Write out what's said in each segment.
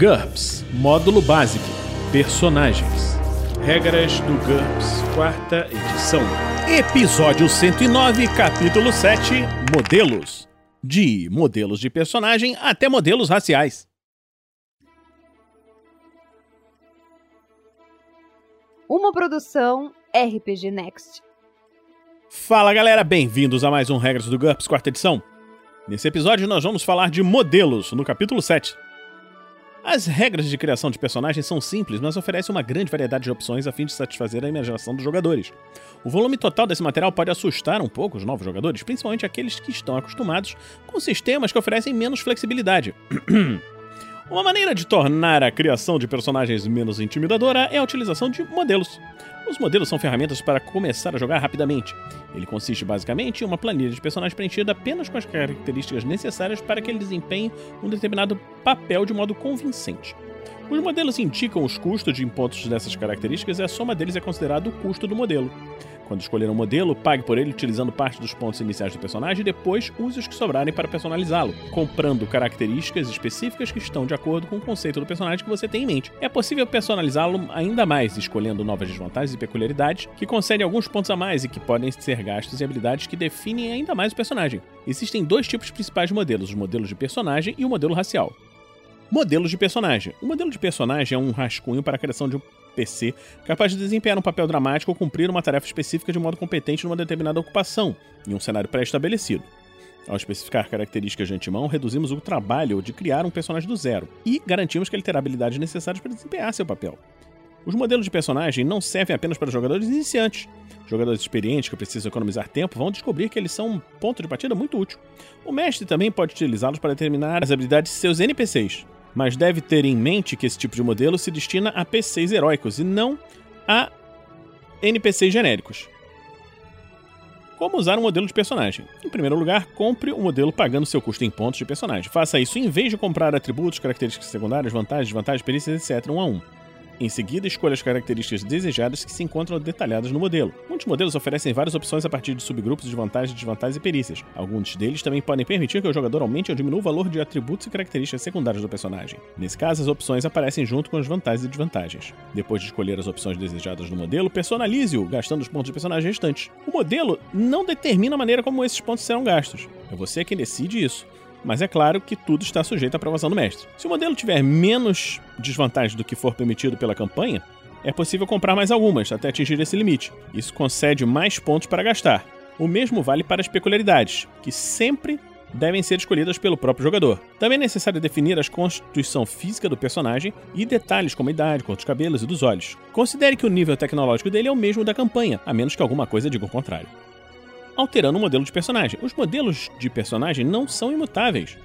GURPS Módulo Básico Personagens Regras do GURPS, quarta edição. Episódio 109, capítulo 7 Modelos. De modelos de personagem até modelos raciais. Uma produção RPG Next. Fala galera, bem-vindos a mais um Regras do GURPS, quarta edição. Nesse episódio nós vamos falar de modelos, no capítulo 7. As regras de criação de personagens são simples, mas oferecem uma grande variedade de opções a fim de satisfazer a imaginação dos jogadores. O volume total desse material pode assustar um pouco os novos jogadores, principalmente aqueles que estão acostumados com sistemas que oferecem menos flexibilidade. Uma maneira de tornar a criação de personagens menos intimidadora é a utilização de modelos. Os modelos são ferramentas para começar a jogar rapidamente. Ele consiste basicamente em uma planilha de personagem preenchida apenas com as características necessárias para que ele desempenhe um determinado papel de modo convincente. Os modelos indicam os custos de pontos dessas características e a soma deles é considerado o custo do modelo. Quando escolher um modelo, pague por ele utilizando parte dos pontos iniciais do personagem e depois use os que sobrarem para personalizá-lo, comprando características específicas que estão de acordo com o conceito do personagem que você tem em mente. É possível personalizá-lo ainda mais, escolhendo novas desvantagens e peculiaridades que concedem alguns pontos a mais e que podem ser gastos em habilidades que definem ainda mais o personagem. Existem dois tipos principais de modelos: os modelos de personagem e o modelo racial. Modelos de personagem. O modelo de personagem é um rascunho para a criação de um PC capaz de desempenhar um papel dramático ou cumprir uma tarefa específica de modo competente numa determinada ocupação, em um cenário pré-estabelecido. Ao especificar características de antemão, reduzimos o trabalho de criar um personagem do zero e garantimos que ele terá habilidades necessárias para desempenhar seu papel. Os modelos de personagem não servem apenas para jogadores iniciantes. Jogadores experientes que precisam economizar tempo vão descobrir que eles são um ponto de partida muito útil. O mestre também pode utilizá-los para determinar as habilidades de seus NPCs, mas deve ter em mente que esse tipo de modelo se destina a PCs heróicos e não a NPCs genéricos. Como usar um modelo de personagem? Em primeiro lugar, compre o um modelo pagando seu custo em pontos de personagem. Faça isso em vez de comprar atributos, características secundárias, vantagens, desvantagens, perícias, etc. um a um. Em seguida, escolha as características desejadas que se encontram detalhadas no modelo. Muitos modelos oferecem várias opções a partir de subgrupos de vantagens, desvantagens e perícias. Alguns deles também podem permitir que o jogador aumente ou diminua o valor de atributos e características secundárias do personagem. Nesse caso, as opções aparecem junto com as vantagens e desvantagens. Depois de escolher as opções desejadas no modelo, personalize-o, gastando os pontos de personagem restantes. O modelo não determina a maneira como esses pontos serão gastos. É você quem decide isso mas é claro que tudo está sujeito à aprovação do mestre. Se o modelo tiver menos desvantagem do que for permitido pela campanha, é possível comprar mais algumas até atingir esse limite. Isso concede mais pontos para gastar. O mesmo vale para as peculiaridades, que sempre devem ser escolhidas pelo próprio jogador. Também é necessário definir a constituição física do personagem e detalhes como a idade, cor dos cabelos e dos olhos. Considere que o nível tecnológico dele é o mesmo da campanha, a menos que alguma coisa diga o contrário alterando o modelo de personagem. Os modelos de personagem não são imutáveis.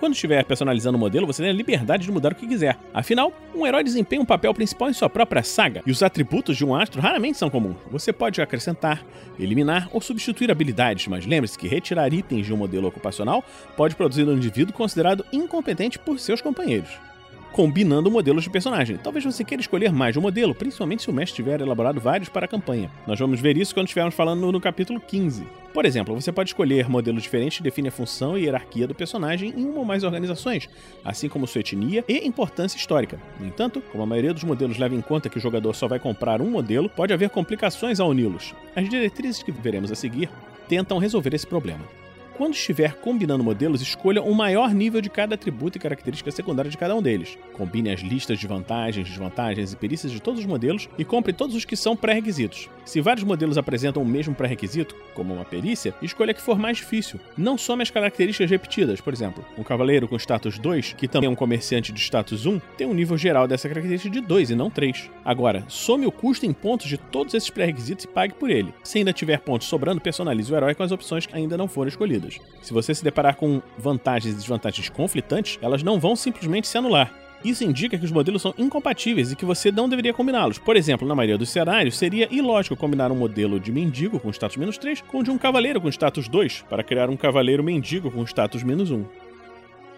Quando estiver personalizando o modelo, você tem a liberdade de mudar o que quiser. Afinal, um herói desempenha um papel principal em sua própria saga, e os atributos de um astro raramente são comuns. Você pode acrescentar, eliminar ou substituir habilidades, mas lembre-se que retirar itens de um modelo ocupacional pode produzir um indivíduo considerado incompetente por seus companheiros combinando modelos de personagem. Talvez você queira escolher mais de um modelo, principalmente se o mestre tiver elaborado vários para a campanha. Nós vamos ver isso quando estivermos falando no capítulo 15. Por exemplo, você pode escolher modelos diferentes que definem a função e hierarquia do personagem em uma ou mais organizações, assim como sua etnia e importância histórica. No entanto, como a maioria dos modelos leva em conta que o jogador só vai comprar um modelo, pode haver complicações ao uni-los. As diretrizes que veremos a seguir tentam resolver esse problema. Quando estiver combinando modelos, escolha o maior nível de cada atributo e característica secundária de cada um deles. Combine as listas de vantagens, desvantagens e perícias de todos os modelos e compre todos os que são pré-requisitos. Se vários modelos apresentam o mesmo pré-requisito, como uma perícia, escolha que for mais difícil. Não some as características repetidas, por exemplo, um cavaleiro com status 2, que também é um comerciante de status 1, tem um nível geral dessa característica de 2 e não 3. Agora, some o custo em pontos de todos esses pré-requisitos e pague por ele. Se ainda tiver pontos sobrando, personalize o herói com as opções que ainda não foram escolhidas. Se você se deparar com vantagens e desvantagens conflitantes, elas não vão simplesmente se anular. Isso indica que os modelos são incompatíveis e que você não deveria combiná-los. Por exemplo, na maioria dos cenários, seria ilógico combinar um modelo de mendigo com status menos 3 com o de um cavaleiro com status 2 para criar um cavaleiro mendigo com status menos 1.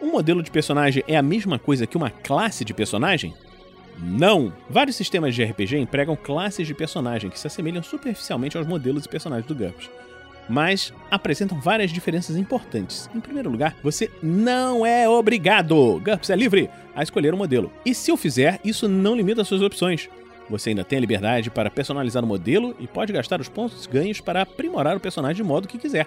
Um modelo de personagem é a mesma coisa que uma classe de personagem? Não! Vários sistemas de RPG empregam classes de personagem que se assemelham superficialmente aos modelos de personagens do GURPS. Mas apresentam várias diferenças importantes. Em primeiro lugar, você não é obrigado, GURPS é livre, a escolher um modelo. E se o fizer, isso não limita suas opções. Você ainda tem a liberdade para personalizar o modelo e pode gastar os pontos ganhos para aprimorar o personagem de modo que quiser.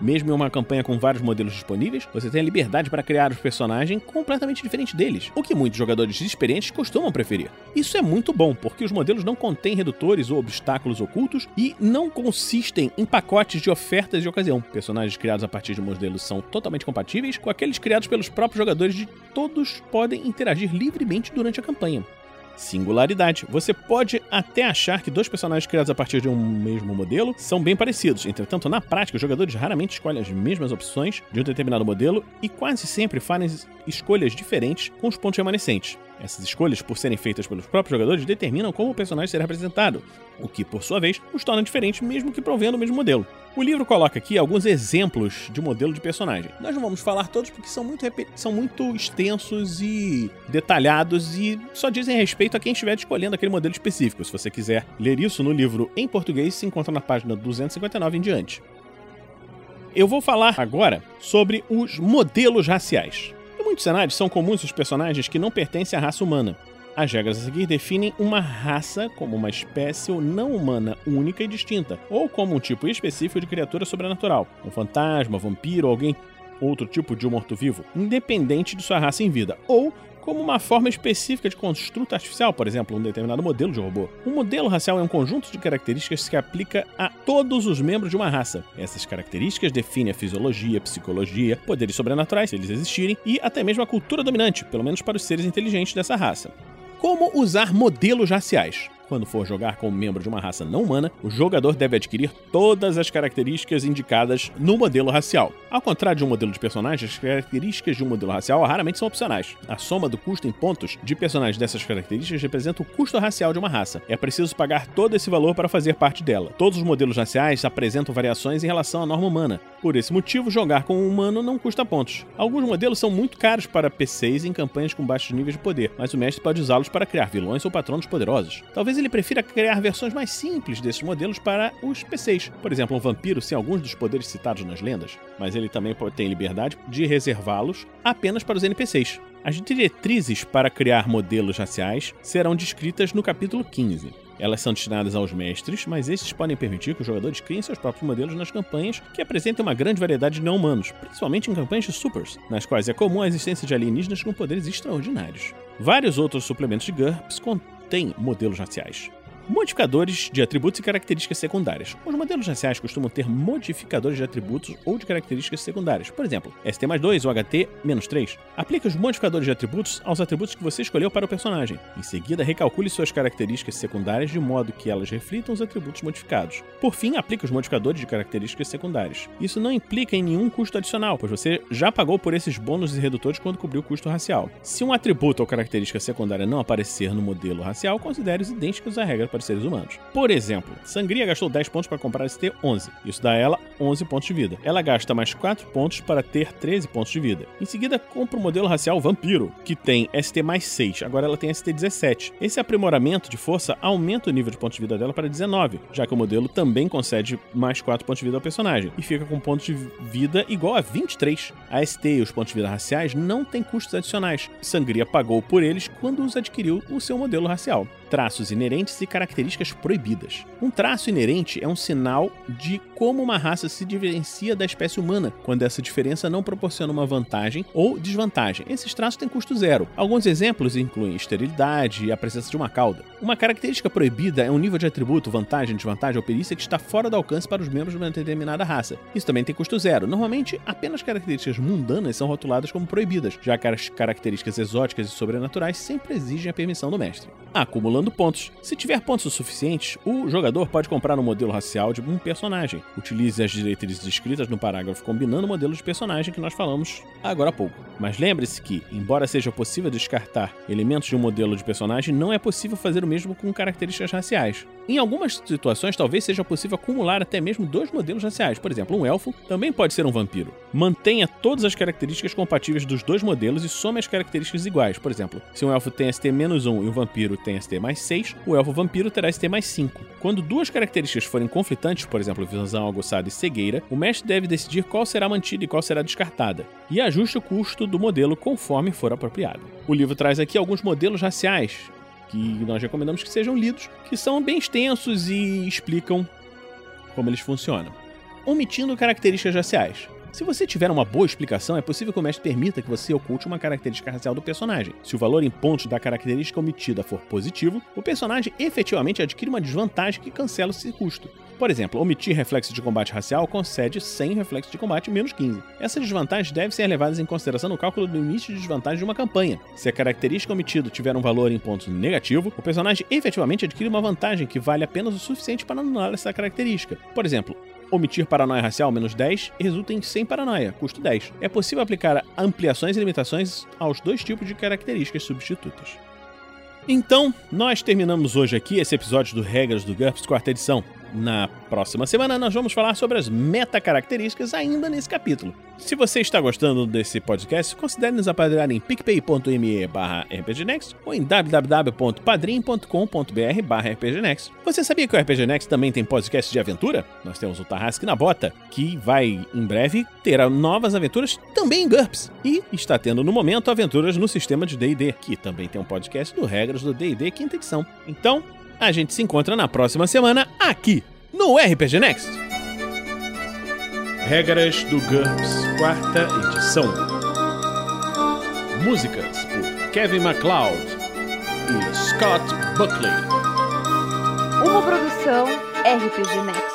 Mesmo em uma campanha com vários modelos disponíveis, você tem a liberdade para criar os personagens completamente diferentes deles, o que muitos jogadores experientes costumam preferir. Isso é muito bom, porque os modelos não contêm redutores ou obstáculos ocultos e não consistem em pacotes de ofertas de ocasião. Personagens criados a partir de modelos são totalmente compatíveis com aqueles criados pelos próprios jogadores e todos podem interagir livremente durante a campanha. Singularidade. Você pode até achar que dois personagens criados a partir de um mesmo modelo são bem parecidos. Entretanto, na prática, os jogadores raramente escolhem as mesmas opções de um determinado modelo e quase sempre fazem escolhas diferentes com os pontos remanescentes. Essas escolhas, por serem feitas pelos próprios jogadores, determinam como o personagem será representado, o que, por sua vez, os torna diferentes mesmo que provendo o mesmo modelo. O livro coloca aqui alguns exemplos de modelo de personagem. Nós não vamos falar todos porque são muito, são muito extensos e detalhados e só dizem respeito a quem estiver escolhendo aquele modelo específico. Se você quiser ler isso no livro em português, se encontra na página 259 em diante. Eu vou falar agora sobre os modelos raciais. Em muitos cenários são comuns os personagens que não pertencem à raça humana. As regras a seguir definem uma raça como uma espécie não humana única e distinta, ou como um tipo específico de criatura sobrenatural, um fantasma, vampiro, alguém outro tipo de um morto-vivo, independente de sua raça em vida, ou como uma forma específica de construto artificial, por exemplo, um determinado modelo de robô. Um modelo racial é um conjunto de características que aplica a todos os membros de uma raça. Essas características definem a fisiologia, psicologia, poderes sobrenaturais, se eles existirem, e até mesmo a cultura dominante, pelo menos para os seres inteligentes dessa raça. Como usar modelos raciais? Quando for jogar como membro de uma raça não humana, o jogador deve adquirir todas as características indicadas no modelo racial. Ao contrário de um modelo de personagem, as características de um modelo racial raramente são opcionais. A soma do custo em pontos de personagens dessas características representa o custo racial de uma raça. É preciso pagar todo esse valor para fazer parte dela. Todos os modelos raciais apresentam variações em relação à norma humana. Por esse motivo, jogar com um humano não custa pontos. Alguns modelos são muito caros para PCs em campanhas com baixos níveis de poder, mas o mestre pode usá-los para criar vilões ou patronos poderosos. Talvez ele prefira criar versões mais simples desses modelos para os PCs. Por exemplo, um vampiro sem alguns dos poderes citados nas lendas, mas ele também tem liberdade de reservá-los apenas para os NPCs. As diretrizes para criar modelos raciais serão descritas no capítulo 15. Elas são destinadas aos mestres, mas esses podem permitir que os jogadores criem seus próprios modelos nas campanhas que apresentem uma grande variedade de não-humanos, principalmente em campanhas de supers, nas quais é comum a existência de alienígenas com poderes extraordinários. Vários outros suplementos de GURPS tem modelos raciais. Modificadores de atributos e características secundárias. Os modelos raciais costumam ter modificadores de atributos ou de características secundárias. Por exemplo, ST mais 2 ou HT menos 3. Aplique os modificadores de atributos aos atributos que você escolheu para o personagem. Em seguida, recalcule suas características secundárias de modo que elas reflitam os atributos modificados. Por fim, aplique os modificadores de características secundárias. Isso não implica em nenhum custo adicional, pois você já pagou por esses bônus e redutores quando cobriu o custo racial. Se um atributo ou característica secundária não aparecer no modelo racial, considere-os idênticos à regra para os seres humanos. Por exemplo, Sangria gastou 10 pontos para comprar ST-11. Isso dá a ela 11 pontos de vida. Ela gasta mais 4 pontos para ter 13 pontos de vida. Em seguida, compra o modelo racial Vampiro, que tem ST mais 6. Agora ela tem ST-17. Esse aprimoramento de força aumenta o nível de pontos de vida dela para 19, já que o modelo também concede mais 4 pontos de vida ao personagem e fica com pontos de vida igual a 23. A ST e os pontos de vida raciais não têm custos adicionais. Sangria pagou por eles quando os adquiriu o seu modelo racial traços inerentes e características proibidas. Um traço inerente é um sinal de como uma raça se diferencia da espécie humana, quando essa diferença não proporciona uma vantagem ou desvantagem. Esses traços têm custo zero. Alguns exemplos incluem esterilidade e a presença de uma cauda. Uma característica proibida é um nível de atributo, vantagem, desvantagem ou perícia que está fora do alcance para os membros de uma determinada raça. Isso também tem custo zero. Normalmente, apenas características mundanas são rotuladas como proibidas, já que as características exóticas e sobrenaturais sempre exigem a permissão do mestre. Acumulando pontos. Se tiver pontos o suficientes, o jogador pode comprar um modelo racial de um personagem. Utilize as diretrizes descritas no parágrafo combinando o modelo de personagem que nós falamos agora há pouco. Mas lembre-se que, embora seja possível descartar elementos de um modelo de personagem, não é possível fazer o mesmo com características raciais. Em algumas situações, talvez seja possível acumular até mesmo dois modelos raciais. Por exemplo, um elfo também pode ser um vampiro. mantenha todas as características compatíveis dos dois modelos e some as características iguais. Por exemplo, se um elfo tem ST menos 1 e um vampiro tem ST mais 6, o elfo vampiro terá ST mais 5. Quando duas características forem conflitantes, por exemplo, visão aguçada e cegueira, o mestre deve decidir qual será mantida e qual será descartada, e ajuste o custo do modelo conforme for apropriado. O livro traz aqui alguns modelos raciais, que nós recomendamos que sejam lidos, que são bem extensos e explicam como eles funcionam. Omitindo características raciais. Se você tiver uma boa explicação, é possível que o mestre permita que você oculte uma característica racial do personagem. Se o valor em pontos da característica omitida for positivo, o personagem efetivamente adquire uma desvantagem que cancela esse custo. Por exemplo, omitir reflexo de combate racial concede 100 reflexos de combate menos 15. Essas desvantagens devem ser levadas em consideração no cálculo do limite de desvantagem de uma campanha. Se a característica omitida tiver um valor em pontos negativo, o personagem efetivamente adquire uma vantagem que vale apenas o suficiente para anular essa característica. Por exemplo, Omitir paranoia racial menos 10 resulta em 100 paranoia, custo 10. É possível aplicar ampliações e limitações aos dois tipos de características substitutas. Então, nós terminamos hoje aqui esse episódio do Regras do GURPS quarta edição. Na próxima semana, nós vamos falar sobre as meta-características ainda nesse capítulo. Se você está gostando desse podcast, considere nos apadrinhar em picpay.me barra rpgnext ou em www.padrim.com.br barra rpgnext. Você sabia que o RPG Next também tem podcast de aventura? Nós temos o Tarrasque na Bota, que vai, em breve, ter novas aventuras também em GURPS. E está tendo, no momento, aventuras no sistema de D&D, que também tem um podcast do Regras do D&D quinta edição. Então, a gente se encontra na próxima semana aqui no RPG Next. Regras do GURPS, quarta edição. Músicas por Kevin MacLeod e Scott Buckley. Uma produção RPG Next.